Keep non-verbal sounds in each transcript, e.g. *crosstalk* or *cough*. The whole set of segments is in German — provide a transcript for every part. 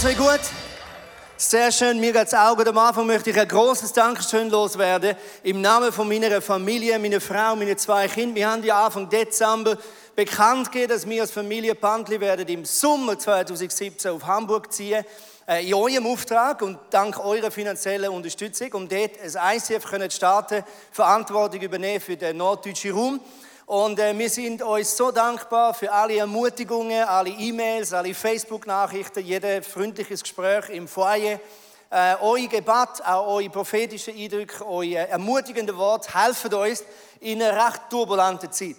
Geht's euch gut? Sehr schön, mir geht's auch gut. Am Anfang möchte ich ein großes Dankeschön loswerden. Im Namen von meiner Familie, meiner Frau, meine zwei Kinder. Wir haben ja Anfang Dezember bekannt gegeben, dass wir als Familie Pantli werden im Sommer 2017 auf Hamburg ziehen äh, in eurem Auftrag und dank eurer finanziellen Unterstützung, um dort ein ICF zu starten, Verantwortung übernehmen für den norddeutschen Raum. Und äh, wir sind euch so dankbar für alle Ermutigungen, alle E-Mails, alle Facebook-Nachrichten, jedes freundliches Gespräch im Foyer. Äh, euer Gebet, auch eure prophetischen Eindrücke, euer ermutigende Wort helfen uns in einer recht turbulenten Zeit.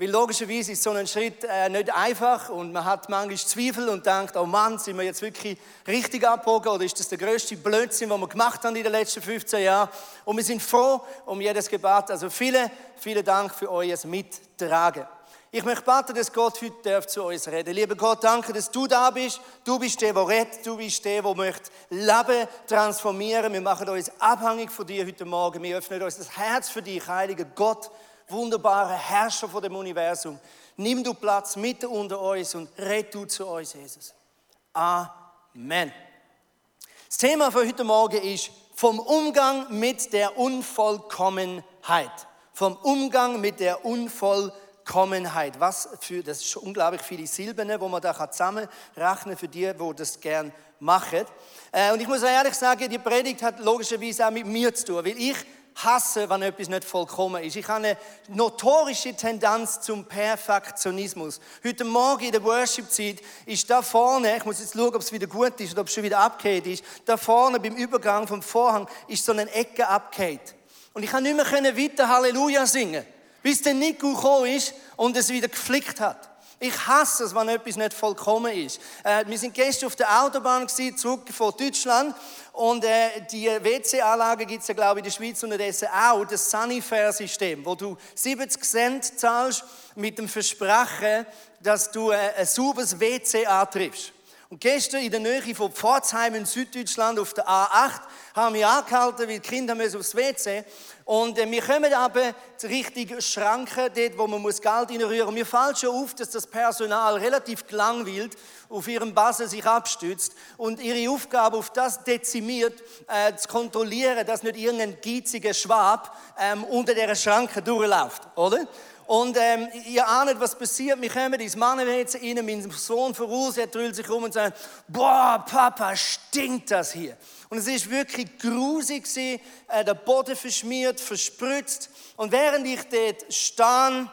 Weil logischerweise ist so ein Schritt äh, nicht einfach und man hat manchmal Zweifel und denkt, oh Mann, sind wir jetzt wirklich richtig abgebogen oder ist das der größte Blödsinn, den wir gemacht haben in den letzten 15 Jahren? Und wir sind froh um jedes Gebet. Also vielen, vielen Dank für euer Mittragen. Ich möchte beten, dass Gott heute zu uns reden Lieber Gott, danke, dass du da bist. Du bist der, der redet. Du bist der, der möchte Leben transformieren. Wir machen uns abhängig von dir heute Morgen. Wir öffnen uns das Herz für dich, heiliger Gott wunderbarer Herrscher von dem Universum. Nimm du Platz mitten unter uns und red du zu uns, Jesus. Amen. Das Thema für heute Morgen ist vom Umgang mit der Unvollkommenheit. Vom Umgang mit der Unvollkommenheit. Was für, das ist unglaublich viele Silben, wo man da zusammenrechnen kann für die, die das gern machen. Äh, und ich muss ehrlich sagen, die Predigt hat logischerweise auch mit mir zu tun, weil ich hasse, wenn etwas nicht vollkommen ist. Ich habe eine notorische Tendenz zum Perfektionismus. Heute Morgen in der Worship-Zeit ist da vorne, ich muss jetzt schauen, ob es wieder gut ist oder ob es schon wieder abgeht ist, da vorne beim Übergang vom Vorhang ist so eine Ecke abgeht. Und ich kann nicht mehr weiter Halleluja singen, bis der Nico gekommen ist und es wieder geflickt hat. Ich hasse es, wenn etwas nicht vollkommen ist. Äh, wir sind gestern auf der Autobahn gewesen, zurück von Deutschland und äh, die WC-Anlage gibt es ja, glaube ich, in der Schweiz unterdessen auch, das Sanifair-System, wo du 70 Cent zahlst mit dem Versprechen, dass du äh, ein sauberes WC antriffst. Und gestern in der Nähe von Pforzheim in Süddeutschland auf der A8 haben wir angehalten, weil die Kinder müssen aufs WC. Und äh, wir kommen aber zur richtigen Schranke, dort, wo man Geld reinrühren muss. Mir fällt schon auf, dass das Personal relativ gelangweilt auf ihrem Basen sich abstützt und ihre Aufgabe auf das dezimiert, äh, zu kontrollieren, dass nicht irgendein geiziger Schwab ähm, unter der Schranke durchläuft, oder? Und ähm, ihr ahnt, was passiert. Wir kommen ins Mannenwetze rein, mein Sohn voraus, er drüllt sich um und sagt, boah, Papa, stinkt das hier. Und es ist wirklich grusig gewesen, äh, der Boden verschmiert, verspritzt. Und während ich dort stand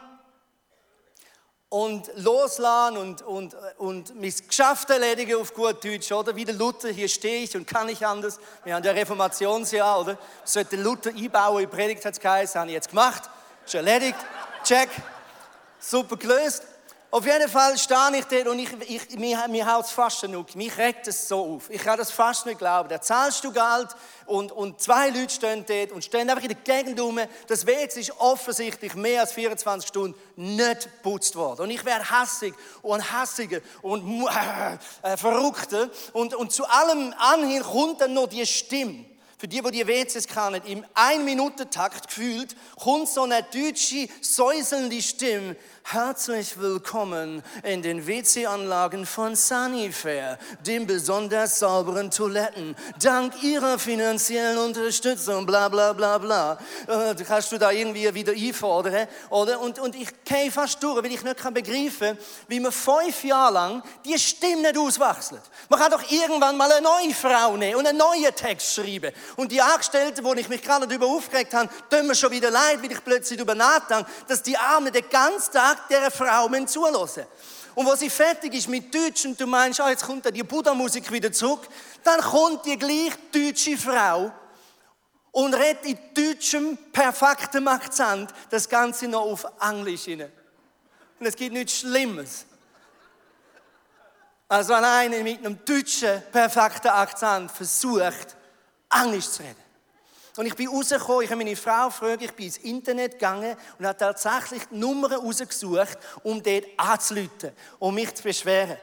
und loslassen und, und, und mein Geschäft erledigen auf gut Deutsch, oder? Wie der Luther, hier stehe ich und kann nicht anders. Wir haben ja Reformationsjahr, oder? Sollte Luther einbauen in Predigt, hat es geheißen, habe ich jetzt gemacht, ist erledigt. Check. Super gelöst. Auf jeden Fall stehe ich dort und ich, ich, mir, mir haut es fast genug. Mich regt es so auf. Ich kann das fast nicht glauben. Da zahlst du Geld und, und zwei Leute stehen dort und stehen einfach in der Gegend rum. Das WC ist offensichtlich mehr als 24 Stunden nicht geputzt worden. Und ich werde hassig und hassiger und *laughs* äh, verrückter. Und, und zu allem anhin kommt dann noch die Stimme für die, die die WCs kennen, im Ein-Minuten-Takt gefühlt, kommt so eine deutsche, säuselnde Stimme. Herzlich willkommen in den WC-Anlagen von Sunnyfair, dem besonders sauberen Toiletten. Dank Ihrer finanziellen Unterstützung, bla bla bla bla. Äh, kannst du da irgendwie wieder einfordern, oder? Und, und ich gehe fast durch, weil ich nicht kann begreifen wie man fünf Jahre lang die Stimme nicht auswechselt. Man kann doch irgendwann mal eine neue Frau nehmen und einen neuen Text schreiben. Und die Angestellten, wo ich mich gerade darüber aufgeregt habe, tun mir schon wieder leid, weil ich plötzlich darüber nachdenke, dass die Arme den ganzen Tag dieser Frau zulassen Und wo sie fertig ist mit Deutsch und du meinst, ah, jetzt kommt die Buddha-Musik wieder zurück, dann kommt die gleich deutsche Frau und redet in deutschem, perfektem Akzent das Ganze noch auf Englisch hinein. Und es gibt nichts Schlimmes. als wenn einer mit einem deutschen, perfekten Akzent versucht, Englisch zu reden. Und ich bin rausgekommen, ich habe meine Frau gefragt, ich bin ins Internet gegangen und habe tatsächlich die Nummern rausgesucht, um dort anzuleiten, um mich zu beschweren.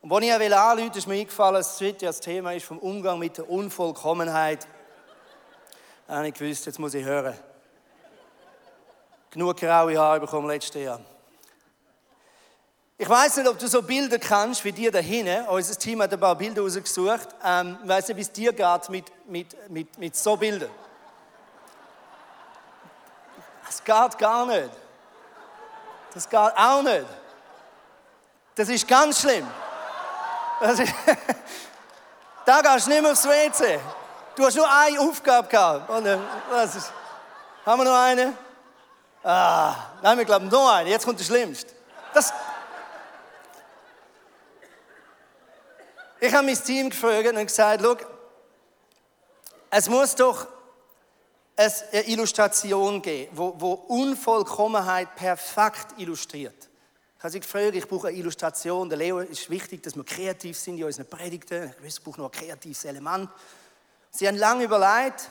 Und als ich anrufen ist mir eingefallen, dass das Thema ist vom Umgang mit der Unvollkommenheit. Da habe ich gewusst, jetzt muss ich hören. Genug graue Haare bekommen letztes Jahr. Ich weiß nicht, ob du so Bilder kannst wie dir da hinten. Unser Team hat ein paar Bilder rausgesucht. Ähm, ich weiß nicht, wie es dir geht mit, mit, mit, mit so Bildern. Das geht gar nicht. Das geht auch nicht. Das ist ganz schlimm. Das ist *laughs* da gehst du nicht mehr aufs WC. Du hast nur eine Aufgabe gehabt. Und, das ist, haben wir noch eine? Ah, nein, wir glauben noch eine. Jetzt kommt das Schlimmste. Das, ich habe mein Team gefragt und gesagt, schau, es muss doch eine Illustration geben, wo, wo Unvollkommenheit perfekt illustriert. Ich habe sie gefragt, ich brauche eine Illustration. Der Leo ist wichtig, dass wir kreativ sind in unseren Predigten. Ich brauche noch ein kreatives Element. Sie haben lange überlegt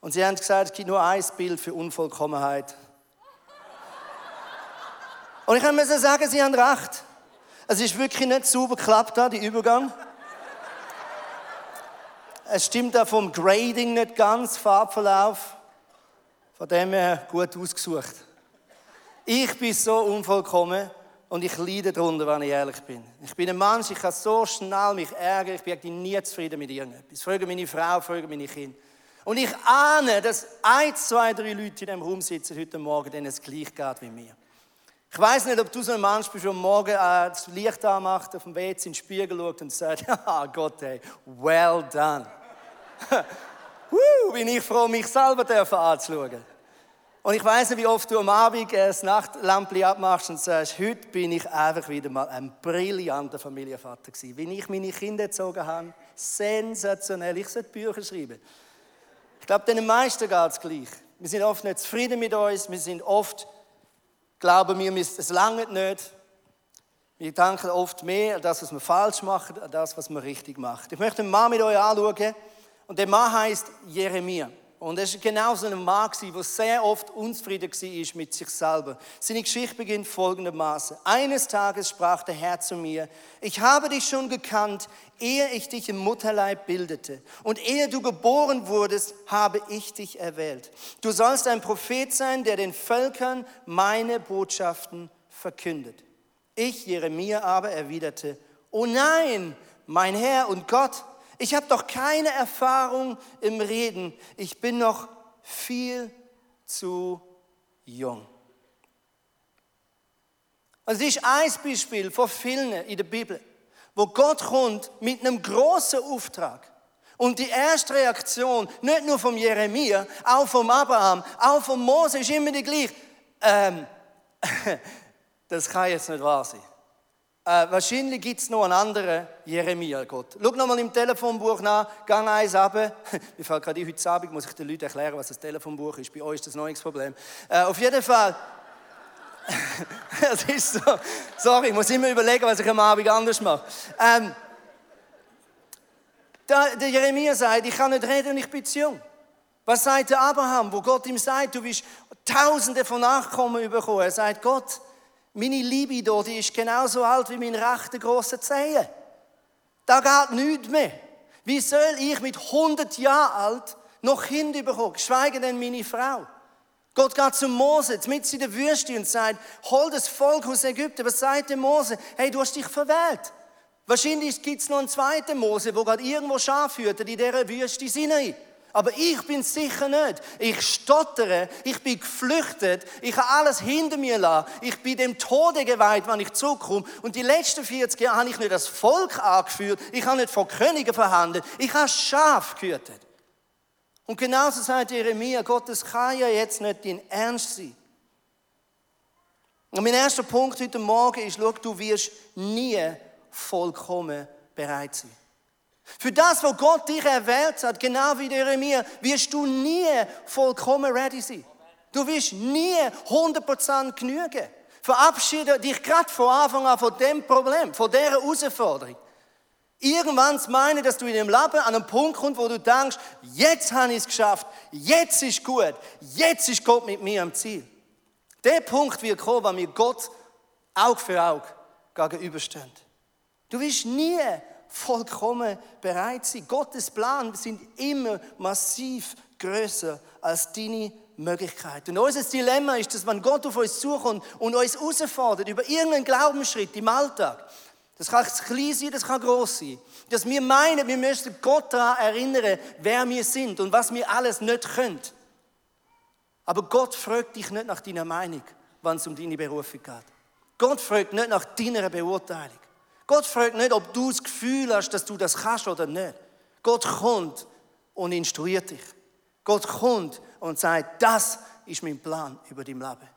und sie haben gesagt, es gibt nur ein Bild für Unvollkommenheit. Und ich muss sagen, sie haben recht. Es ist wirklich nicht super geklappt, da, die Übergang. Es stimmt auch vom Grading nicht ganz, Farbverlauf. Von dem her gut ausgesucht. Ich bin so unvollkommen und ich leide darunter, wenn ich ehrlich bin. Ich bin ein Mensch, ich kann so schnell mich ärgern, ich bin nie zufrieden mit irgendetwas. Frage meine Frau, frage meine Kinder. Und ich ahne, dass ein, zwei, drei Leute in diesem Raum sitzen heute Morgen, denen es gleich geht wie mir. Ich weiß nicht, ob du so ein Mensch bist, der Morgen äh, das Licht anmacht, auf dem WC in den Spiegel schaut und sagt, ja *laughs* Gott, hey, well done. *laughs* Woo, bin ich froh, mich selber anzuschauen. Und ich weiß nicht, wie oft du am Abend das Nachtlampli abmachst und sagst, heute bin ich einfach wieder mal ein brillanter Familienvater gewesen. Wie ich meine Kinder erzogen habe, sensationell. Ich sollte Bücher schreiben. Ich glaube, den meisten geht es gleich. Wir sind oft nicht zufrieden mit uns. Wir sind oft, glauben wir, es lange nicht. Wir denken oft mehr an das, was wir falsch machen, an das, was wir richtig machen. Ich möchte einen Mann mit euch anschauen. Und der Mann heißt Jeremia. Und er war genau so ein Mann, der sehr oft unzufrieden war mit sich selber. Seine Geschichte beginnt folgendermaßen. Eines Tages sprach der Herr zu mir, ich habe dich schon gekannt, ehe ich dich im Mutterleib bildete. Und ehe du geboren wurdest, habe ich dich erwählt. Du sollst ein Prophet sein, der den Völkern meine Botschaften verkündet. Ich, Jeremia, aber erwiderte, oh nein, mein Herr und Gott, ich habe doch keine Erfahrung im Reden. Ich bin noch viel zu jung. Also das ist ein Beispiel von vielen in der Bibel, wo Gott kommt mit einem großen Auftrag. Und die erste Reaktion, nicht nur vom Jeremia, auch vom Abraham, auch vom Mose, ist immer die gleiche. Ähm, *laughs* das kann jetzt nicht wahr sein. Äh, wahrscheinlich gibt es noch einen anderen Jeremia, Gott. Schau nochmal im Telefonbuch nach, gang eins ab. *laughs* Mir fällt gerade heute Abend, muss ich den Leuten erklären, was das Telefonbuch ist. Bei euch ist das nichts Problem. Äh, auf jeden Fall, *laughs* es ist so, sorry, ich muss immer überlegen, was ich am Abend anders mache. Ähm, der, der Jeremia sagt, ich kann nicht reden und ich bin zu jung. Was sagt der Abraham, wo Gott ihm sagt, du wirst tausende von Nachkommen bekommen? Er sagt, Gott, meine Libido, die ist genauso alt wie mein rechter grosser Zehe. Da geht nichts mehr. Wie soll ich mit 100 Jahren alt noch Kinder bekommen? Geschweige denn meine Frau. Gott geht zu Mose, mit in der Wüste und sagt, hol das Volk aus Ägypten. Was sagt der Mose? Hey, du hast dich verwählt. Wahrscheinlich gibt es noch einen zweiten Mose, wo gerade irgendwo Schaf hütet in dieser Wüste Sinai. Aber ich bin sicher nicht. Ich stottere, ich bin geflüchtet, ich habe alles hinter mir lassen. Ich bin dem Tode geweiht, wenn ich zurückkomme. Und die letzten 40 Jahre habe ich nicht das Volk angeführt, ich habe nicht vor Königen verhandelt, ich habe Schaf gehütet. Und genauso sagt Jeremia, Gott, das kann ja jetzt nicht dein Ernst sein. Und mein erster Punkt heute Morgen ist, schau, du wirst nie vollkommen bereit sein. Für das, wo Gott dich erwählt hat, genau wie Jeremia, wirst du nie vollkommen ready sein. Du wirst nie 100% genügen. Verabschiede dich gerade von Anfang an von dem Problem, von dieser Herausforderung. Irgendwann meine, dass du in dem Leben an einen Punkt kommst, wo du denkst, jetzt habe ich es geschafft, jetzt ist gut, jetzt ist Gott mit mir am Ziel. Der Punkt wird kommen, wenn wir Gott Auge für Auge gegenüberstehen. Du wirst nie vollkommen bereit sein. Gottes Plan sind immer massiv größer als deine Möglichkeit. Und unser Dilemma ist, dass wenn Gott auf uns zukommt und uns herausfordert über irgendeinen Glaubensschritt im Alltag, das kann klein sein, das kann groß sein, dass wir meinen, wir müssen Gott daran erinnern, wer wir sind und was wir alles nicht können. Aber Gott fragt dich nicht nach deiner Meinung, wenn es um deine Berufung geht. Gott fragt nicht nach deiner Beurteilung. Gott fragt nicht, ob du das Gefühl hast, dass du das kannst oder nicht. Gott kommt und instruiert dich. Gott kommt und sagt, das ist mein Plan über dein Leben.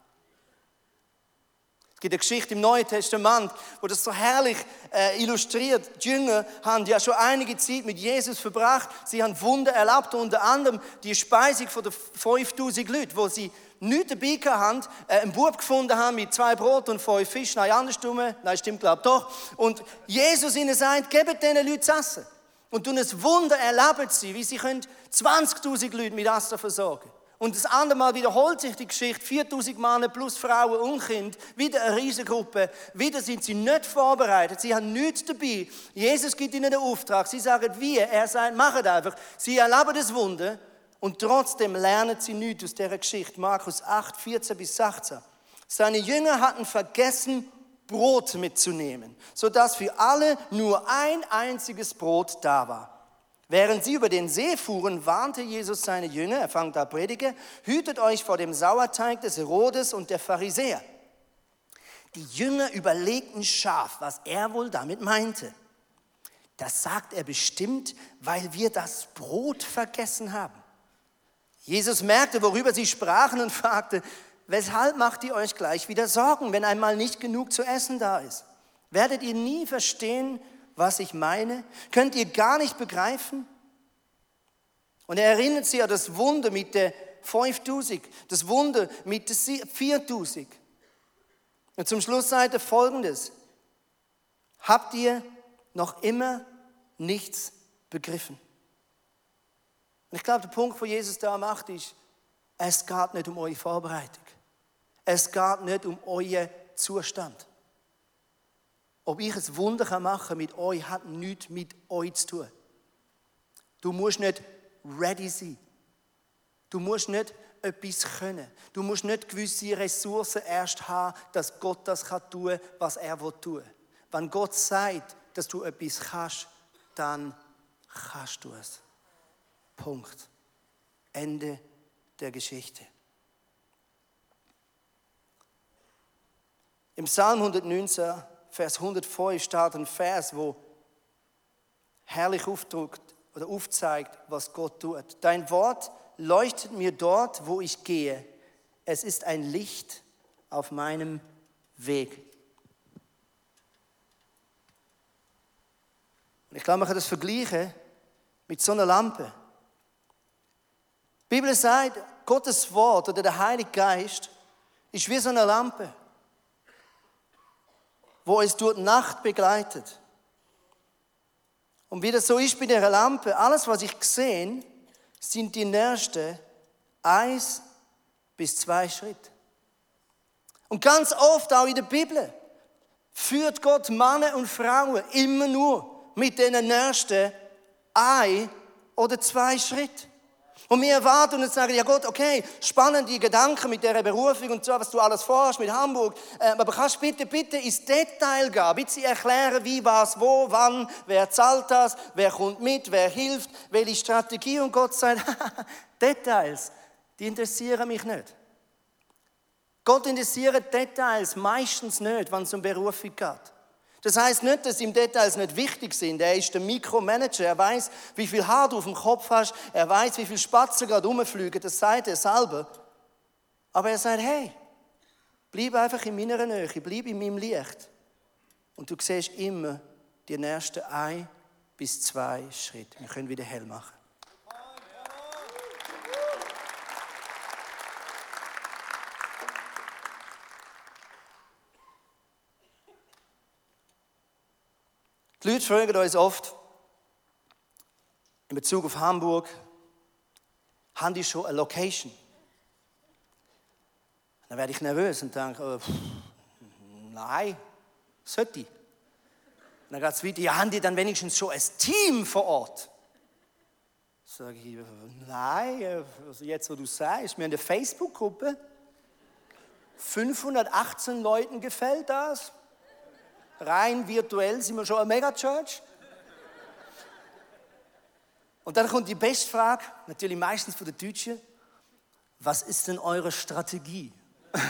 Es gibt eine Geschichte im Neuen Testament, wo das so herrlich äh, illustriert. Die Jünger haben ja schon einige Zeit mit Jesus verbracht. Sie haben Wunder erlebt, unter anderem die Speisung von den 5000 Leuten, wo sie nichts dabei haben, äh, einen Bub gefunden haben mit zwei Brot und fünf Fischen, nein, andersrum, nein, stimmt, glaube doch. Und Jesus ihnen sagt, gebt diesen Leuten zu essen. Und tun ein Wunder erleben sie, wie sie 20.000 Leute mit Essen versorgen. Und das andere Mal wiederholt sich die Geschichte, 4000 Männer plus Frauen und Kind, wieder eine Riesengruppe, wieder sind sie nicht vorbereitet, sie haben nichts dabei. Jesus gibt ihnen den Auftrag, sie sagen wie, er sagt, machet einfach. Sie erleben das Wunder und trotzdem lernen sie nichts aus dieser Geschichte. Markus 8, 14 bis 16. Seine Jünger hatten vergessen, Brot mitzunehmen, sodass für alle nur ein einziges Brot da war. Während sie über den See fuhren, warnte Jesus seine Jünger, er fängt da Predige, hütet euch vor dem Sauerteig des Herodes und der Pharisäer. Die Jünger überlegten scharf, was er wohl damit meinte. Das sagt er bestimmt, weil wir das Brot vergessen haben. Jesus merkte, worüber sie sprachen und fragte, weshalb macht ihr euch gleich wieder Sorgen, wenn einmal nicht genug zu essen da ist? Werdet ihr nie verstehen, was ich meine? Könnt ihr gar nicht begreifen? Und er erinnert sich an das Wunder mit der 5000, das Wunder mit der 4000. Und zum Schluss sagt er folgendes. Habt ihr noch immer nichts begriffen? Und ich glaube, der Punkt, wo Jesus da macht, ist, es geht nicht um eure Vorbereitung. Es geht nicht um euren Zustand. Ob ich ein Wunder machen kann mit euch, hat nichts mit euch zu tun. Du musst nicht ready sein. Du musst nicht etwas können. Du musst nicht gewisse Ressourcen erst haben, dass Gott das tun kann, was er tun will. Wenn Gott sagt, dass du etwas kannst, dann kannst du es. Punkt. Ende der Geschichte. Im Psalm 119 Vers 105 steht ein Vers, wo herrlich aufdruckt oder aufzeigt, was Gott tut. Dein Wort leuchtet mir dort, wo ich gehe. Es ist ein Licht auf meinem Weg. Und ich glaube, man kann das vergleichen mit so einer Lampe. Die Bibel sagt, Gottes Wort oder der Heilige Geist ist wie so eine Lampe wo es durch die Nacht begleitet. Und wie das so ist bei der Lampe, alles, was ich sehe, sind die nächsten eins bis zwei Schritte. Und ganz oft auch in der Bibel führt Gott Männer und Frauen immer nur mit den nächsten ein oder zwei Schritten. Und wir erwarten und sagen, ja Gott, okay, spannende Gedanken mit dieser Berufung und so, was du alles vorhast mit Hamburg. Ähm, aber kannst bitte, bitte ins Detail gehen, bitte erklären, wie, was, wo, wann, wer zahlt das, wer kommt mit, wer hilft, welche Strategie. Und Gott sagt, *laughs* Details, die interessieren mich nicht. Gott interessiert Details meistens nicht, wenn es um Berufung geht. Das heißt nicht, dass ihm Details nicht wichtig sind. Er ist der Mikromanager. Er weiß, wie viel Haar du auf dem Kopf hast. Er weiß, wie viele Spatzen gerade rumfliegen. Das sagt er selber. Aber er sagt, hey, bleib einfach in meiner Nähe, bleib in meinem Licht. Und du siehst immer die nächsten ein bis zwei Schritte. Wir können wieder hell machen. Die Leute fragen uns oft in Bezug auf Hamburg, haben die schon eine Location? Dann werde ich nervös und denke, oh, pff, nein, sollte ich. dann geht es weiter, ja, haben die dann wenigstens schon ein Team vor Ort? Sage ich, nein, also jetzt, wo du sagst, wir haben eine Facebook-Gruppe. 518 Leuten gefällt das. Rein virtuell sind wir schon eine Megachurch. Und dann kommt die beste Frage, natürlich meistens von den Deutschen. Was ist denn eure Strategie? *laughs*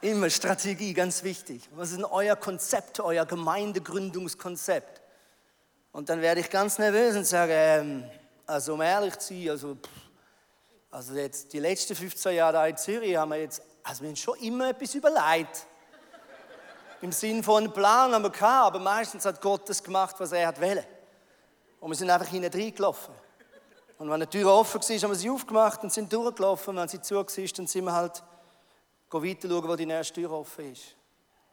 Immer Strategie, ganz wichtig. Was ist denn euer Konzept, euer Gemeindegründungskonzept? Und dann werde ich ganz nervös und sage, ähm, also um ehrlich zu sein, also, also jetzt die letzten 15 Jahre da in Zürich haben wir jetzt, also wir haben schon immer etwas überlegt. Im Sinn von einem Plan haben wir gehabt, aber meistens hat Gott das gemacht, was er hat wollen. Und wir sind einfach hinein reingelaufen. Und wenn eine Tür offen war, haben wir sie aufgemacht und sind durchgelaufen. Und wenn sie zu war, dann sind wir halt weiter schauen, wo die nächste Tür offen ist.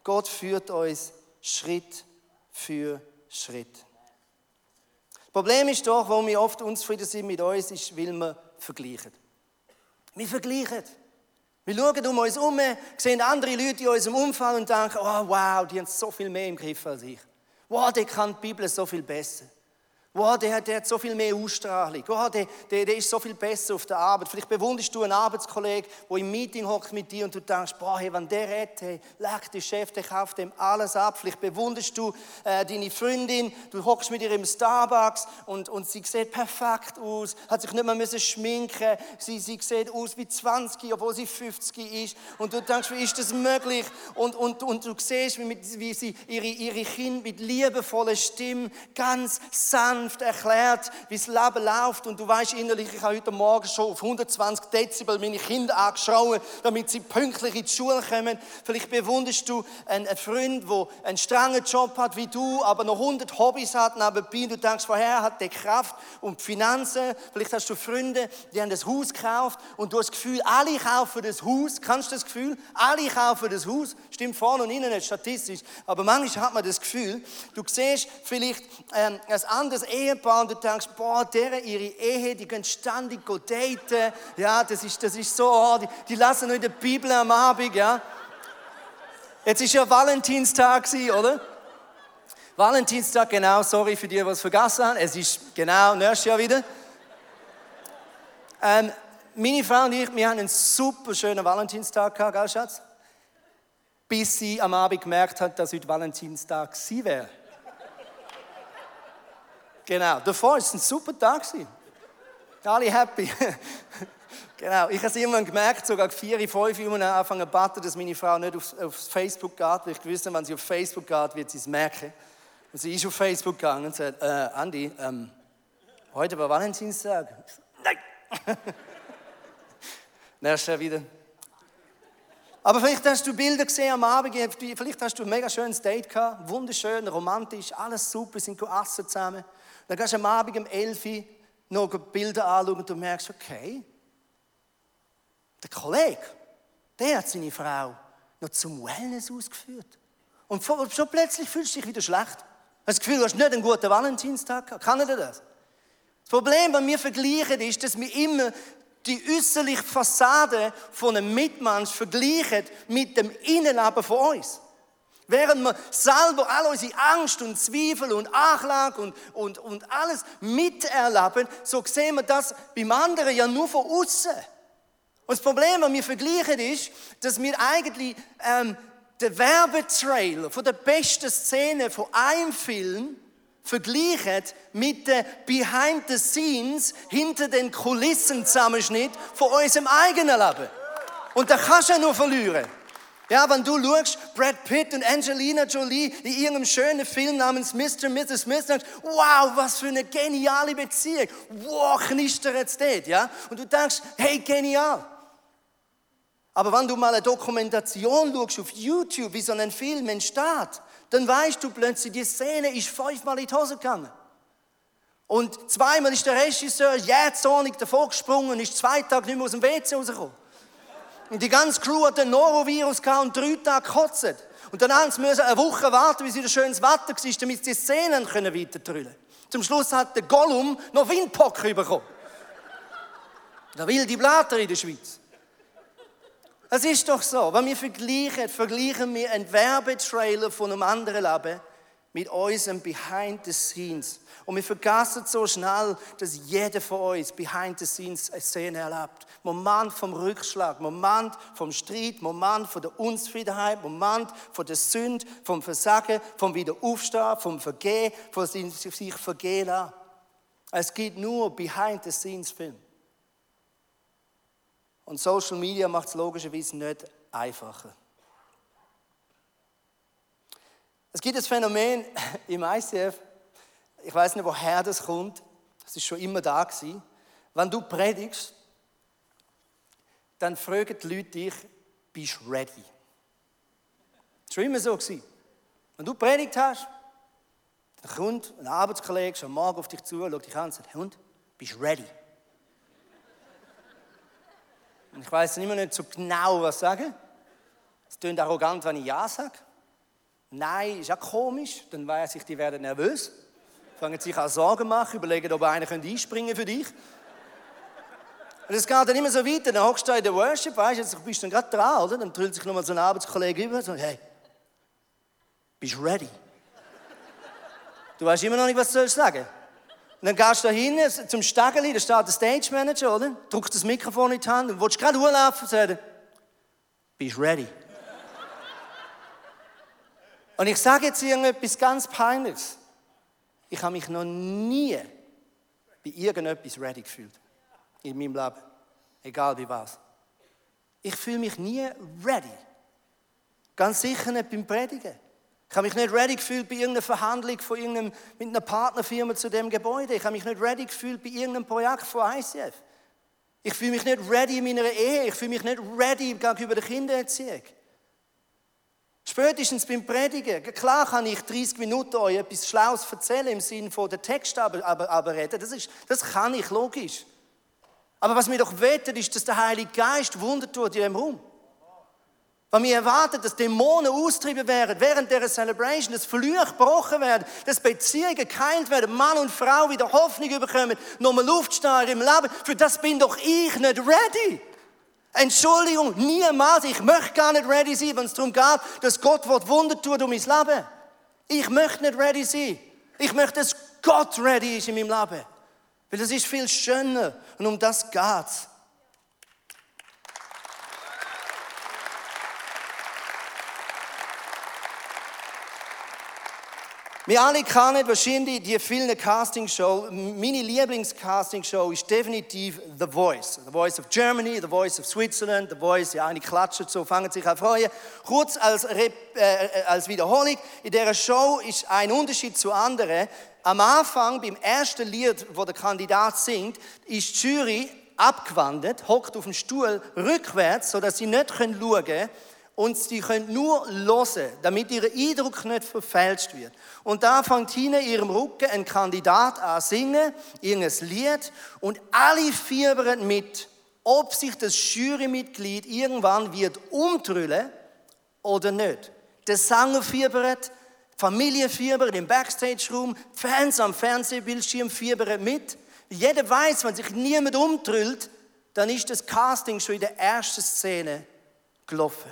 Gott führt uns Schritt für Schritt. Das Problem ist doch, warum wir oft unzufrieden sind mit uns, ist, weil wir vergleichen. Wir vergleichen. Wir schauen um uns herum, sehen andere Leute in unserem Umfeld und denken, oh wow, die haben so viel mehr im Griff als ich. Wow, der kann die Bibel so viel besser. Wow, der, der hat so viel mehr Ausstrahlung. Wow, der, der, der ist so viel besser auf der Arbeit. Vielleicht bewunderst du einen Arbeitskollegen, der im Meeting hockt mit dir und du denkst, boah, hey, wenn der redet, hey, leck, der Chef, der kauft dem alles ab. Vielleicht bewunderst du äh, deine Freundin, du hockst mit ihr im Starbucks und, und sie sieht perfekt aus, hat sich nicht mehr müssen schminken, sie, sie sieht aus wie 20, obwohl sie 50 ist. Und du denkst, wie ist das möglich? Und, und, und du siehst, wie, wie sie ihre, ihre Kinder mit liebevoller Stimme ganz sanft sanft erklärt, wie das Leben läuft. Und du weißt innerlich, ich habe heute Morgen schon auf 120 Dezibel meine Kinder angeschaut, damit sie pünktlich in die Schule kommen. Vielleicht bewunderst du einen Freund, der einen strengen Job hat wie du, aber noch 100 Hobbys hat nebenbei. Du denkst, woher hat der Kraft und Finanzen? Vielleicht hast du Freunde, die haben das Haus gekauft und du hast das Gefühl, alle kaufen das Haus. Kannst du das Gefühl? Alle kaufen das Haus. Stimmt vorne und innen nicht statistisch, aber manchmal hat man das Gefühl, du siehst vielleicht ähm, ein anderes Ehepaar und du denkst, boah, deren ihre Ehe, die können ständig daten. Ja, das ist, das ist so, oh, die, die lassen nur in der Bibel am Abend, ja. Jetzt ist ja Valentinstag, oder? Valentinstag, genau, sorry für die, die es vergessen haben. Es ist genau nächstes Jahr wieder. Ähm, meine Frau und ich, wir haben einen super schönen Valentinstag gehabt, gell, Schatz? Bis sie am Abend gemerkt hat, dass heute Valentinstag sie wäre. Genau, davor war es ein super Tag. Alle happy. *laughs* genau, ich habe es irgendwann gemerkt, sogar vier, fünf Uhr angefangen zu beten, dass meine Frau nicht auf, auf Facebook geht, weil ich wusste, wenn sie auf Facebook geht, wird sie es merken. Und sie ist auf Facebook gegangen und sagt, äh, Andi, ähm, heute war Valentinstag. Nein! *laughs* Dann ist er wieder. Aber vielleicht hast du Bilder gesehen am Abend, vielleicht hast du ein mega schönes Date gehabt, wunderschön, romantisch, alles super, sind essen zusammen. Dann gehst du am Abend um 11 Uhr noch Bilder anschauen und du merkst, okay, der Kollege, der hat seine Frau noch zum Wellness ausgeführt. Und schon plötzlich fühlst du dich wieder schlecht. Hast das Gefühl, du hast nicht einen guten Valentinstag gehabt. Kann er das? Das Problem, wenn wir vergleichen, ist, dass wir immer die äußerliche Fassade von einem Mitmensch vergleichen mit dem Innenleben von uns. Während wir selber all unsere Angst und Zweifel und Anklage und, und, und alles miterleben, so sehen wir das beim anderen ja nur von außen. Und das Problem, was wir vergleichen, ist, dass wir eigentlich ähm, den Werbetrailer von der besten Szene von einem Film vergleichen mit den Behind the Scenes, hinter den Kulissen Zusammenschnitt von unserem eigenen Leben. Und da kannst du ja nur verlieren. Ja, wenn du schaust, Brad Pitt und Angelina Jolie in irgendeinem schönen Film namens Mr. und Mrs. Smith, denkst, wow, was für eine geniale Beziehung. Wow, knistert jetzt dort, ja? Und du denkst, hey, genial. Aber wenn du mal eine Dokumentation schaust auf YouTube, wie so ein Film entsteht, dann weißt du plötzlich, die Szene ist fünfmal in die Hose gegangen. Und zweimal ist der Regisseur jähzornig davor gesprungen und ist zwei Tage nicht mehr aus dem WC rausgekommen. Und die ganze Crew hat den Norovirus gehabt und drei Tage gekotzt. Und dann haben sie eine Woche warten, bis wieder schönes Wetter war, damit sie die Szenen können weiter Zum Schluss hat der Gollum noch Windpocken bekommen. Da will die Blätter in der Schweiz. Es ist doch so, wenn wir vergleichen, vergleichen wir einen Werbetrailer von einem anderen Leben mit unserem Behind the Scenes. Und wir vergessen so schnell, dass jeder von uns Behind the Scenes eine Szene erlebt. Moment vom Rückschlag, Moment vom Streit, Moment von der Unzufriedenheit, Moment von der Sünde, vom Versagen, vom Wiederaufstehen, vom Vergehen, von sich vergehen lassen. Es gibt nur Behind the Scenes Film. Und Social Media macht es logischerweise nicht einfacher. Es gibt das Phänomen *laughs* im ICF, ich weiß nicht, woher das kommt, es ist schon immer da gewesen. Wenn du predigst, dann fragen die Leute dich, bist du ready? Das war immer so. Gewesen. Wenn du predigt hast, dann kommt ein Arbeitskollege schon morgen auf dich zu, schaut dich an und sagt, Hund, bist du ready? Und ich weiß immer nicht so genau, was sagen. Es klingt arrogant, wenn ich Ja sage. Nein, ist auch komisch. Dann weiß ich, die werden nervös. Fangen sich an Sorgen machen, überlegen, ob einer einspringen für dich. Und es geht dann immer so weiter. Dann hockst du in der Worship, weißt du, jetzt bist du dann gerade dran, oder? Dann trüllt sich nochmal so ein Arbeitskollege über und sagt, hey, bist du ready? Du weißt immer noch nicht, was du sollst sagen. Und dann gehst du da hin zum Stegeli, da steht der Stage Manager, oder? Drückst das Mikrofon in die Hand und willst gerade hochlaufen und sagen, bist ready? Und ich sage jetzt irgendetwas ganz Peinliches. Ich habe mich noch nie bei irgendetwas ready gefühlt. In meinem Leben. Egal wie was. Ich fühle mich nie ready. Ganz sicher nicht beim Predigen. Ich habe mich nicht ready gefühlt bei irgendeiner Verhandlung von irgendeinem, mit einer Partnerfirma zu dem Gebäude. Ich habe mich nicht ready gefühlt bei irgendeinem Projekt von ICF. Ich fühle mich nicht ready in meiner Ehe. Ich fühle mich nicht ready gegenüber der Kindererziehung. Spätestens beim Predigen. Klar kann ich 30 Minuten euch etwas Schlaues erzählen im Sinne von der Text aber, aber, aber reden. Das, ist, das kann ich, logisch. Aber was wir doch weten, ist, dass der Heilige Geist Wunder tut in diesem Raum. Weil wir erwarten, dass Dämonen austrieben werden während der Celebration, dass Flüche gebrochen werden, dass Beziehungen geheilt werden, Mann und Frau wieder Hoffnung bekommen, nochmal Luft stehen im Leben. Für das bin doch ich nicht ready. Entschuldigung, niemals. Ich möchte gar nicht ready sein, wenn es darum geht, dass Gott Wunder tut um mein Leben. Ich möchte nicht ready sein. Ich möchte, dass Gott ready ist in meinem Leben. Weil das ist viel schöner und um das geht's. Wir alle kennen wahrscheinlich die vielen Castingshows. Meine Lieblingscastingshow ist definitiv The Voice. The Voice of Germany, The Voice of Switzerland, The Voice, ja, eine klatschen so, fangen sich an freuen. Kurz als, Rep, äh, als Wiederholung, in dieser Show ist ein Unterschied zu anderen. Am Anfang, beim ersten Lied, wo der Kandidat singt, ist die Jury abgewandt, hockt auf dem Stuhl rückwärts, sodass sie nicht schauen können und sie können nur hören, damit ihr Eindruck nicht verfälscht wird. Und da fängt hinter ihrem Rücken ein Kandidat an singen, irgendein Lied und alle fiebern mit, ob sich das Jurymitglied irgendwann wird umtrüllen oder nicht. Der Sänger fiebert, Familie fiebert im Backstage-Room, Fans am Fernsehbildschirm fiebern mit. Jeder weiß, wenn sich niemand umtrüllt, dann ist das Casting schon in der ersten Szene gelaufen.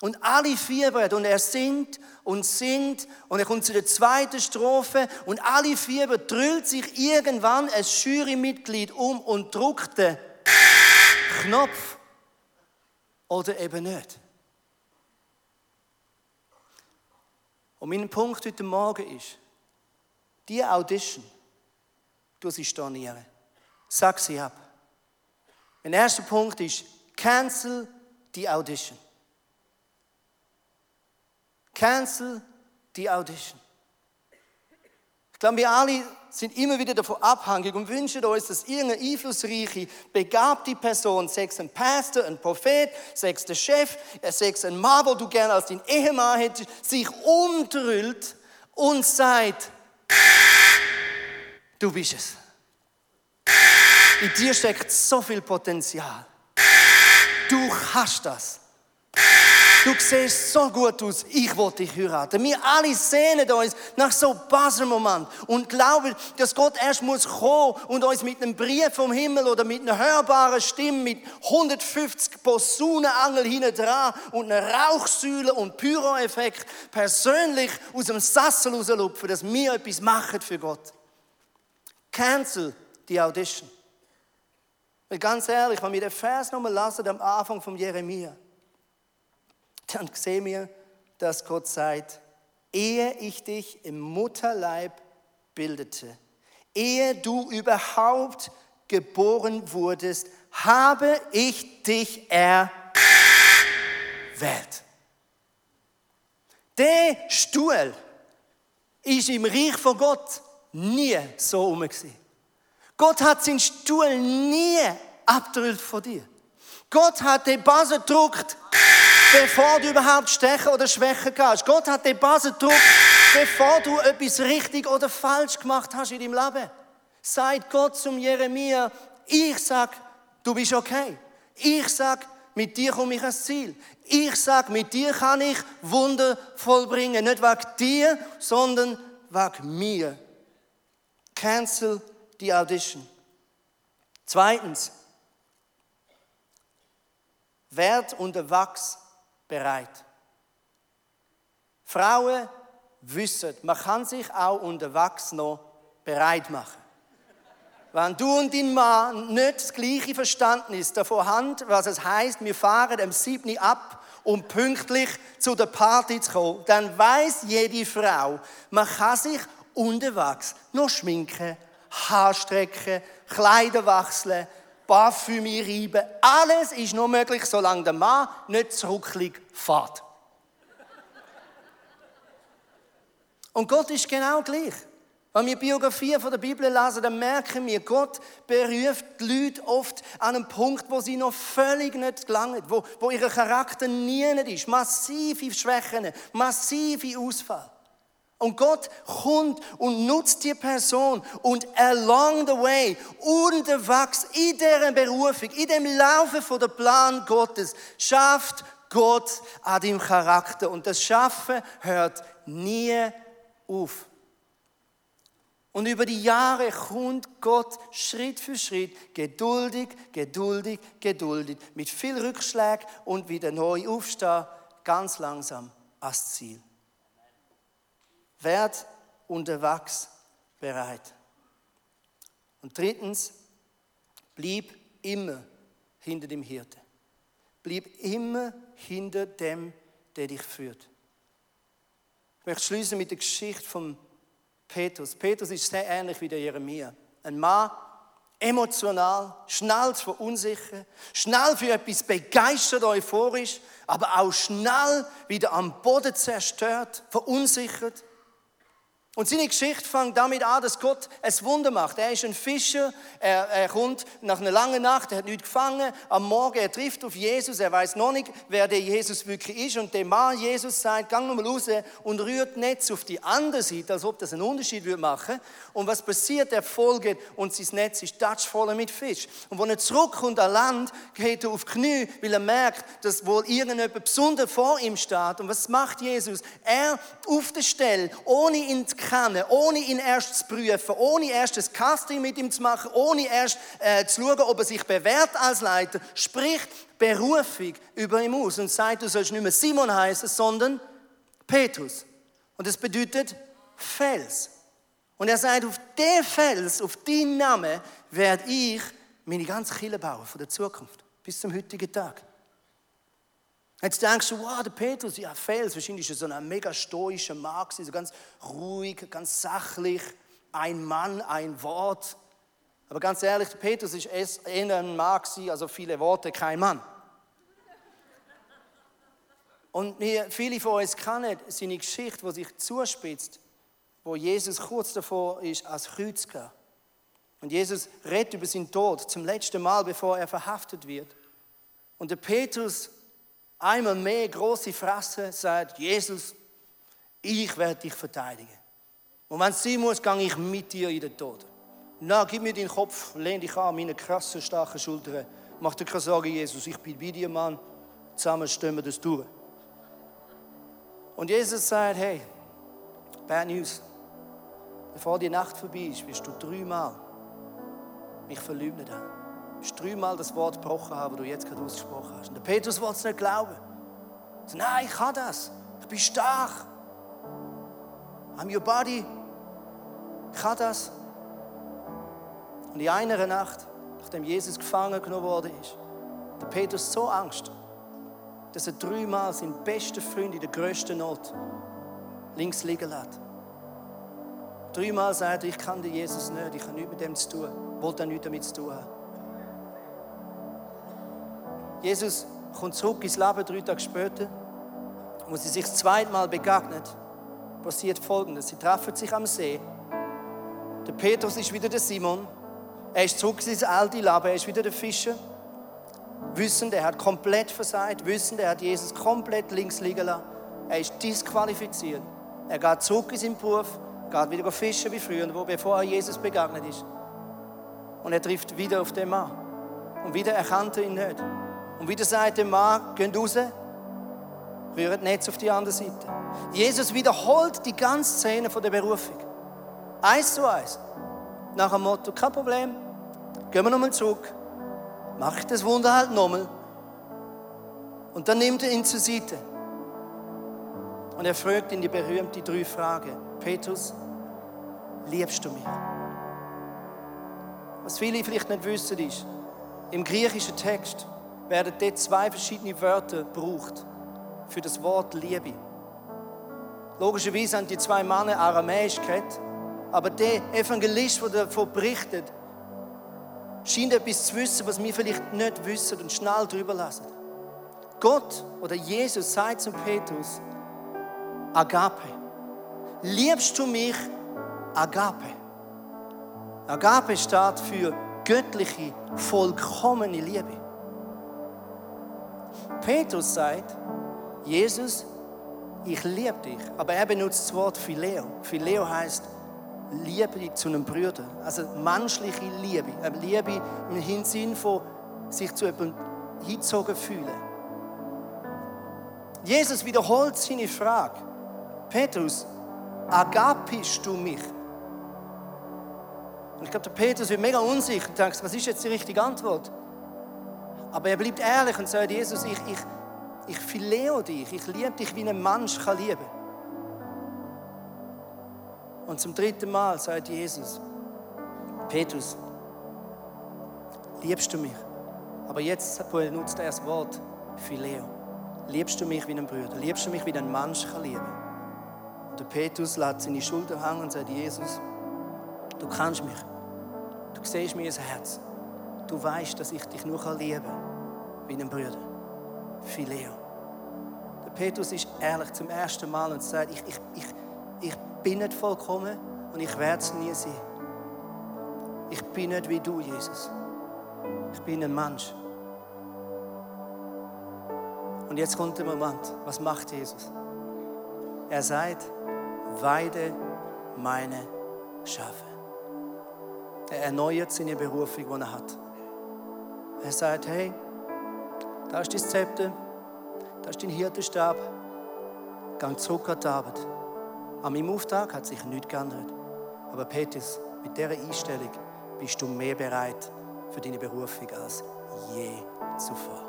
Und alle fiebern und er singt und singt und er kommt zu der zweiten Strophe und alle fiebern, drüllt sich irgendwann ein Jurymitglied um und druckt den Knopf oder eben nicht. Und mein Punkt heute Morgen ist, die Audition, du sie stornieren. Sag sie ab. Mein erster Punkt ist, cancel die Audition. Cancel die Audition. Ich glaube, wir alle sind immer wieder davon abhängig und wünschen uns, dass irgendeine einflussreiche, begabte Person, sechs ein Pastor, ein Prophet, sechs der Chef, sechs ein Mann, wo du gerne als dein Ehemann hättest, sich umdrüllt und sagt, du bist es. In dir steckt so viel Potenzial. Du hast das. Du siehst so gut aus, ich wollte dich heiraten. Wir alle sehnen uns nach so Buzzer-Moment und glauben, dass Gott erst muss kommen und uns mit einem Brief vom Himmel oder mit einer hörbaren Stimme mit 150 Posaunenangel hinten dran und einer Rauchsäule und Pyro-Effekt persönlich aus dem Sassel rauslupfen, dass wir etwas machen für Gott. Cancel die Audition. Weil ganz ehrlich, wenn wir den Vers nochmal lassen am Anfang von Jeremia, dann sehen wir, dass Gott sagt, ehe ich dich im Mutterleib bildete, ehe du überhaupt geboren wurdest, habe ich dich erwählt. Der Stuhl ist im Reich von Gott nie so rum. Gott hat seinen Stuhl nie abgedrückt von dir. Gott hat den Basen gedruckt, bevor du überhaupt stechen oder schwächen kannst. Gott hat den Basen gedruckt, bevor du etwas richtig oder falsch gemacht hast in deinem Leben. Sagt Gott zum Jeremia, ich sag, du bist okay. Ich sag, mit dir komme ich ans Ziel. Ich sag, mit dir kann ich Wunder vollbringen. Nicht wegen dir, sondern wegen mir. Cancel die Audition. Zweitens, werd unter Wachs bereit. Frauen wissen, man kann sich auch unter Wachs noch bereit machen. Wenn du und dein Mann nicht das gleiche Verständnis davon haben, was es heißt, wir fahren am 7. ab, um pünktlich zu der Party zu kommen, dann weiß jede Frau, man kann sich unter Wachs noch schminken, Haarstrecken, Kleider wechseln, Parfüm reiben. Alles ist nur möglich, solange der Mann nicht zurückliegt, fährt. Und Gott ist genau gleich. Wenn wir Biografien von der Bibel lesen, dann merken wir, Gott beruft die Leute oft an einem Punkt, wo sie noch völlig nicht gelangen, wo, wo ihr Charakter nie ist. Massive Schwächen, massive Ausfall. Und Gott kommt und nutzt die Person und along the way, unterwegs in dieser Berufung, in dem Laufe von der Plan Gottes, schafft Gott an deinem Charakter. Und das Schaffen hört nie auf. Und über die Jahre kommt Gott Schritt für Schritt geduldig, geduldig, geduldig, mit viel Rückschlag und wieder neu aufstehen, ganz langsam ans Ziel. Werd unterwegs bereit. Und drittens, blieb immer hinter dem Hirte. Blieb immer hinter dem, der dich führt. Ich möchte schließen mit der Geschichte von Petrus. Petrus ist sehr ähnlich wie der Jeremia. Ein Mann, emotional, schnell zu verunsichern, schnell für etwas begeistert, euphorisch, aber auch schnell wieder am Boden zerstört, verunsichert. Und seine Geschichte fängt damit an, dass Gott ein Wunder macht. Er ist ein Fischer, er, er kommt nach einer langen Nacht, er hat nichts gefangen. Am Morgen, er trifft auf Jesus, er weiß noch nicht, wer der Jesus wirklich ist. Und der Mann Jesus sagt, gang nochmal raus und rührt Netz auf die andere Seite, als ob das einen Unterschied würde machen. Und was passiert? Er folgt und sein Netz ist voll mit Fisch. Und wenn er zurückkommt an Land, geht er auf Knie, weil er merkt, dass wohl irgendjemand besonders vor ihm steht. Und was macht Jesus? Er auf der Stelle, ohne ihn zu kennen, ohne ihn erst zu prüfen, ohne erst ein Casting mit ihm zu machen, ohne erst äh, zu schauen, ob er sich bewährt als Leiter, spricht Berufung über ihn aus und sagt, du sollst nicht mehr Simon heißen, sondern Petrus. Und das bedeutet Fels. Und er sagt, auf den Fels, auf deinen Namen, werde ich meine ganze Kille bauen von der Zukunft bis zum heutigen Tag. Jetzt denkst du, wow, der Petrus, ja, Fels, wahrscheinlich ist er so ein mega stoischer Mann, so ganz ruhig, ganz sachlich, ein Mann, ein Wort. Aber ganz ehrlich, der Petrus ist eher ein Mann, also viele Worte, kein Mann. Und wir, viele von uns kennen seine Geschichte, die sich zuspitzt, wo Jesus kurz davor ist, als Kreuz zu gehen. Und Jesus redet über seinen Tod zum letzten Mal, bevor er verhaftet wird. Und der Petrus einmal mehr große Fresse sagt, Jesus, ich werde dich verteidigen. Und wenn es sein muss, gehe ich mit dir in den Tod. Na, gib mir den Kopf, lehn dich an, meine krassen, starken Schultern. Mach dir keine Sorge, Jesus, ich bin bei dir, Mann. Zusammen stehen wir das durch. Und Jesus sagt, hey, Bad News. Bevor die Nacht vorbei ist, wirst du dreimal mich verleugnet haben. Du wirst dreimal das Wort gebrochen haben, das du jetzt gerade ausgesprochen hast. Und der Petrus wollte es nicht glauben. Sagt, nein, ich kann das. Ich bin stark. I'm your body. Ich kann das. Und in einer Nacht, nachdem Jesus gefangen genommen worden ist, der Petrus so Angst, dass er dreimal seinen besten Freund in der größten Not links liegen lässt. Dreimal sagt er, ich kann dir Jesus nicht, ich habe nichts mit dem zu tun, wollte auch nichts damit zu tun haben. Jesus kommt zurück ins Leben drei Tage später, wo sie sich das zweite Mal begegnet, passiert Folgendes. Sie treffen sich am See. Der Petrus ist wieder der Simon. Er ist zurück in sein altes Leben. Er ist wieder der Fischer. Wissend, er hat komplett versagt. Wissend, er hat Jesus komplett links liegen lassen. Er ist disqualifiziert. Er geht zurück in seinen Beruf geht wieder fischen wie früher, bevor er Jesus begegnet ist. Und er trifft wieder auf den Mann. Und wieder erkannt er ihn nicht. Und wieder sagt der Mann, geht raus, rührt Netz auf die andere Seite. Jesus wiederholt die ganze Szene von der Berufung. Eins zu eins. Nach dem Motto, kein Problem, gehen wir nochmal zurück, mache ich das Wunder halt nochmal. Und dann nimmt er ihn zur Seite. Und er fragt ihn die berühmte drei Fragen. Petrus, liebst du mich? Was viele vielleicht nicht wissen ist, im griechischen Text werden dort zwei verschiedene Wörter gebraucht für das Wort Liebe. Logischerweise haben die zwei Männer Aramäisch geredet, aber der Evangelist, der davon berichtet, scheint etwas zu wissen, was wir vielleicht nicht wissen und schnell drüber lassen. Gott oder Jesus sagt zum Petrus, Agape. Liebst du mich? Agape. Agape steht für göttliche, vollkommene Liebe. Petrus sagt, Jesus, ich liebe dich. Aber er benutzt das Wort Phileo. Phileo heißt Liebe zu einem Bruder. Also menschliche Liebe. Eine Liebe im Hinsinn von sich zu jemandem hingezogen fühlen. Jesus wiederholt seine Frage. Petrus, agapist du mich? Und ich glaube, der Petrus wird mega unsicher und denkt, was ist jetzt die richtige Antwort? Aber er bleibt ehrlich und sagt, Jesus, ich, ich, ich phileo dich, ich liebe dich, wie ein Mensch kann lieben. Und zum dritten Mal sagt Jesus, Petrus, liebst du mich? Aber jetzt benutzt er das Wort Phileo. Liebst du mich wie ein Bruder? Liebst du mich wie ein Mensch kann lieben? Und der Petrus lässt seine Schulter hängen und sagt, Jesus, du kennst mich. Du siehst mir Herz. Du weißt, dass ich dich nur lieben kann, wie ein Bruder. Phileo. Der Petrus ist ehrlich zum ersten Mal und sagt, ich, ich, ich, ich bin nicht vollkommen und ich werde es nie sein. Ich bin nicht wie du, Jesus. Ich bin ein Mensch. Und jetzt kommt der Moment, was macht Jesus? Er sagt, weide meine Schafe. Er erneuert seine Berufung, die er hat. Er sagt, hey, da ist dein Zepter, da ist dein Hirtenstab, gang zurück an die Arbeit. An meinem Auftrag hat sich nichts geändert. Aber Petrus, mit dieser Einstellung bist du mehr bereit für deine Berufung als je zuvor.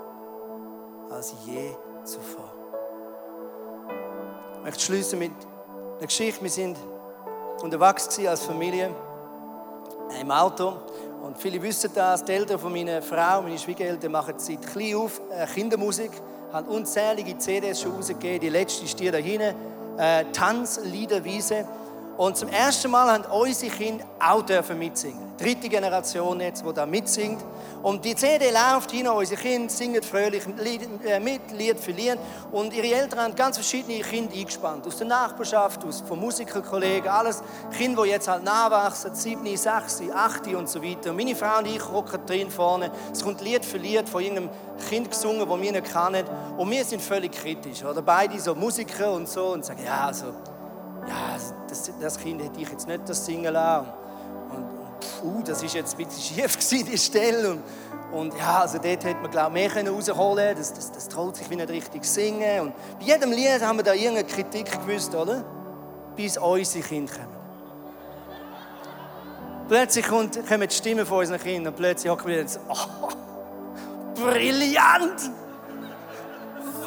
Als je zuvor. Ich möchte schließen mit eine Geschichte. Wir sind unterwegs als Familie im Auto. Und viele wissen das, die Eltern von meiner Frau, meine Schwiegereltern, machen seit klein auf äh, Kindermusik, haben unzählige CDs schon rausgegeben. Die letzte ist die da hinten, äh, Tanzliederwiese. Und zum ersten Mal haben unsere Kinder auch dürfen mitsingen. Dritte Generation jetzt, die da mitsingt. Und die CD läuft hin, unsere Kinder singen fröhlich äh, mit, Lied für Lied. Und ihre Eltern haben ganz verschiedene Kinder eingespannt. Aus der Nachbarschaft, aus, von Musikerkollegen, alles. Kinder, die jetzt halt nachwachsen, sieben, sechs, acht und so weiter. Und meine Frau und ich rocken drin vorne. Es kommt Lied für Lied von irgendeinem Kind gesungen, das wir nicht kennen. Und wir sind völlig kritisch. Oder beide so Musiker und so. Und sagen, ja, also, ja, das, das Kind hätte ich jetzt nicht das singen lassen. Puh, das ist jetzt ein bisschen *laughs* schief gewesen, die Stelle. Und, und ja, also dort hätte man, glaube ich, mehr rausholen können. Das, das, das traut sich wie nicht richtig singen. Und bei jedem Lied haben wir da irgendeine Kritik gewusst, oder? Bis unsere Kinder kommen. Plötzlich kommt, kommen die Stimmen von unseren Kindern und plötzlich hocken wir jetzt, oh, brillant!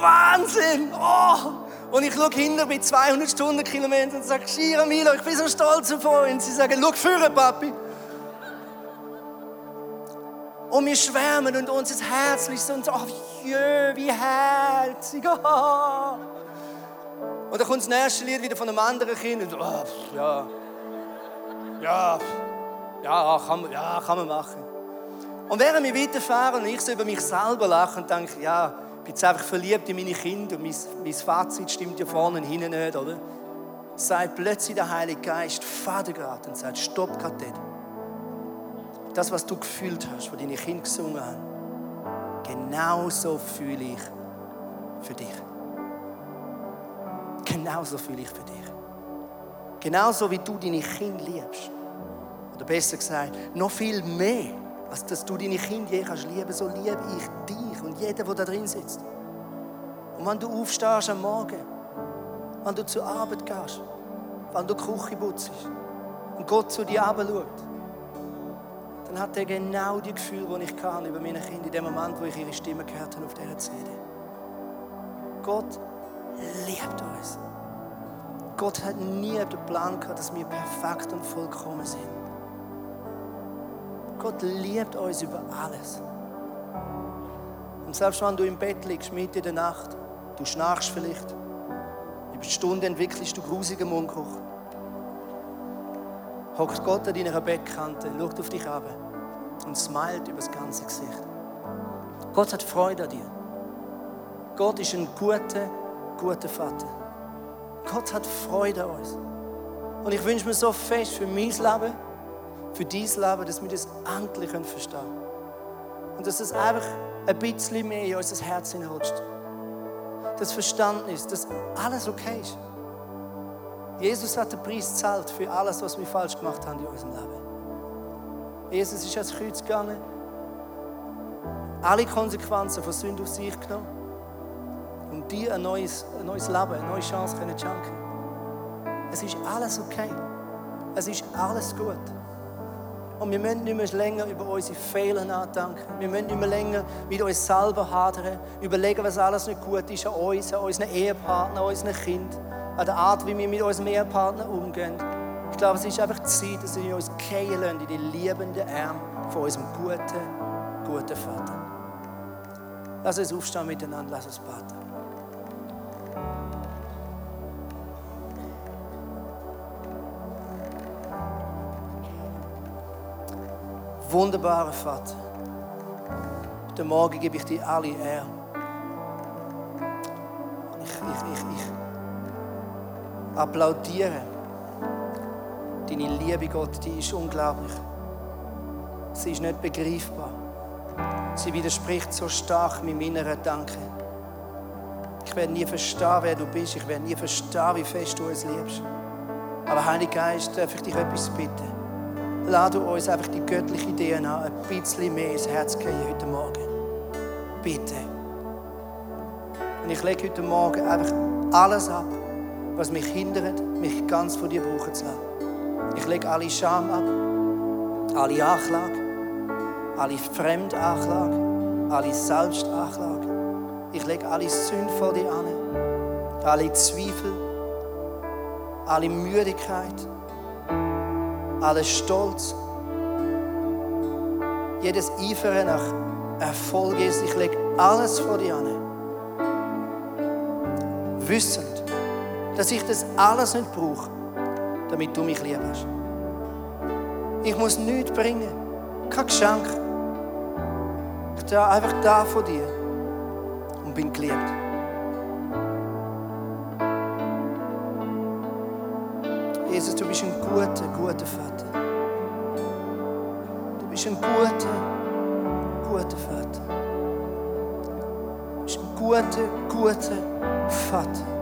Wahnsinn! Oh! Und ich schaue hinter bei 200 Stundenkilometern und sage, Shira Milo, ich bin so stolz auf euch. Und sie sagen, schau führen, Papi. Und wir schwärmen und unser Herz ist so, oh, jö, wie herzig. Oh. Und dann kommt das nächste Lied wieder von einem anderen Kind. Und, oh, ja, ja, ja kann, ja, kann man machen. Und während wir weiterfahren und ich so über mich selber lache und denke, ja, ich bin jetzt einfach verliebt in meine Kinder und mein, mein Fazit stimmt ja vorne und hinten nicht, oder? Sagt plötzlich der Heilige Geist, Vater gerade und sagt, stopp gerade dort. Das, was du gefühlt hast, was deine Kinder gesungen haben, genau so fühle ich für dich. Genauso fühle ich für dich. Genauso wie du deine Kinder liebst. Oder besser gesagt, noch viel mehr als dass du deine Kinder je kannst lieben, so liebe ich dich und jeden, der da drin sitzt. Und wenn du aufstehst am Morgen, wenn du zur Arbeit gehst, wenn du die Küche putzt und Gott zu dir schaut, dann hat er genau die Gefühle, die ich kann über meine Kinder in dem Moment, wo ich ihre Stimme gehört habe auf dieser CD. Gott liebt uns. Gott hat nie den Plan gehabt, dass wir perfekt und vollkommen sind. Gott liebt uns über alles. Und selbst wenn du im Bett liegst, mitten in der Nacht, du schnarchst vielleicht, über die Stunde entwickelst du grusigen Mundgeruch, hockt Gott an deiner Bettkante, schaut auf dich ab und smilet über das ganze Gesicht. Gott hat Freude an dir. Gott ist ein guter, guter Vater. Gott hat Freude an uns. Und ich wünsche mir so fest für mein Leben, für dein Leben, dass wir das endlich verstehen können. Und dass es einfach ein bisschen mehr in unser Herz hineinrutscht. Das Verständnis, dass alles okay ist. Jesus hat den Preis gezahlt für alles, was wir falsch gemacht haben in unserem Leben. Jesus ist ans Kreuz gegangen, alle Konsequenzen von Sünde auf sich genommen, um dir ein neues, ein neues Leben, eine neue Chance zu schenken. Es ist alles okay. Es ist alles gut. Und wir müssen nicht mehr länger über unsere Fehler nachdenken. Wir müssen nicht mehr länger mit uns selber hadern, überlegen, was alles nicht gut ist an uns, an unseren Ehepartner, an unseren Kindern, an der Art, wie wir mit unserem Ehepartner umgehen. Ich glaube, es ist einfach Zeit, dass wir uns gehen in die liebenden Arme von unserem guten, guten Vater. Lass uns aufstehen miteinander, lass uns beten. wunderbarer Vater. Heute Morgen gebe ich dir alle Ehre. Ich, ich, ich, ich applaudiere deine Liebe, Gott, die ist unglaublich. Sie ist nicht begreifbar. Sie widerspricht so stark mit meiner Danke. Ich werde nie verstehen, wer du bist. Ich werde nie verstehen, wie fest du uns liebst. Aber Heiliger Geist, darf ich dich etwas bitten? lass du uns einfach die göttliche DNA ein bisschen mehr ins Herz gehen heute Morgen. Bitte. Und ich lege heute Morgen einfach alles ab, was mich hindert, mich ganz von dir brauchen zu lassen. Ich lege alle Scham ab, alle Anklage, alle Fremdanklage, alle Selbstanklage. Ich lege alle Sünden vor dir an, alle Zweifel, alle Müdigkeit, alles Stolz, jedes Eifern nach Erfolg ist. Ich lege alles vor dir an. Wissend, dass ich das alles nicht brauche, damit du mich lieb hast. Ich muss nichts bringen, kein Geschenk. Ich bin einfach da von dir und bin geliebt. Jesus, du bist ein guter, guter Vater. Du bist ein guter, guter Vater. Du bist ein guter, guter Vater.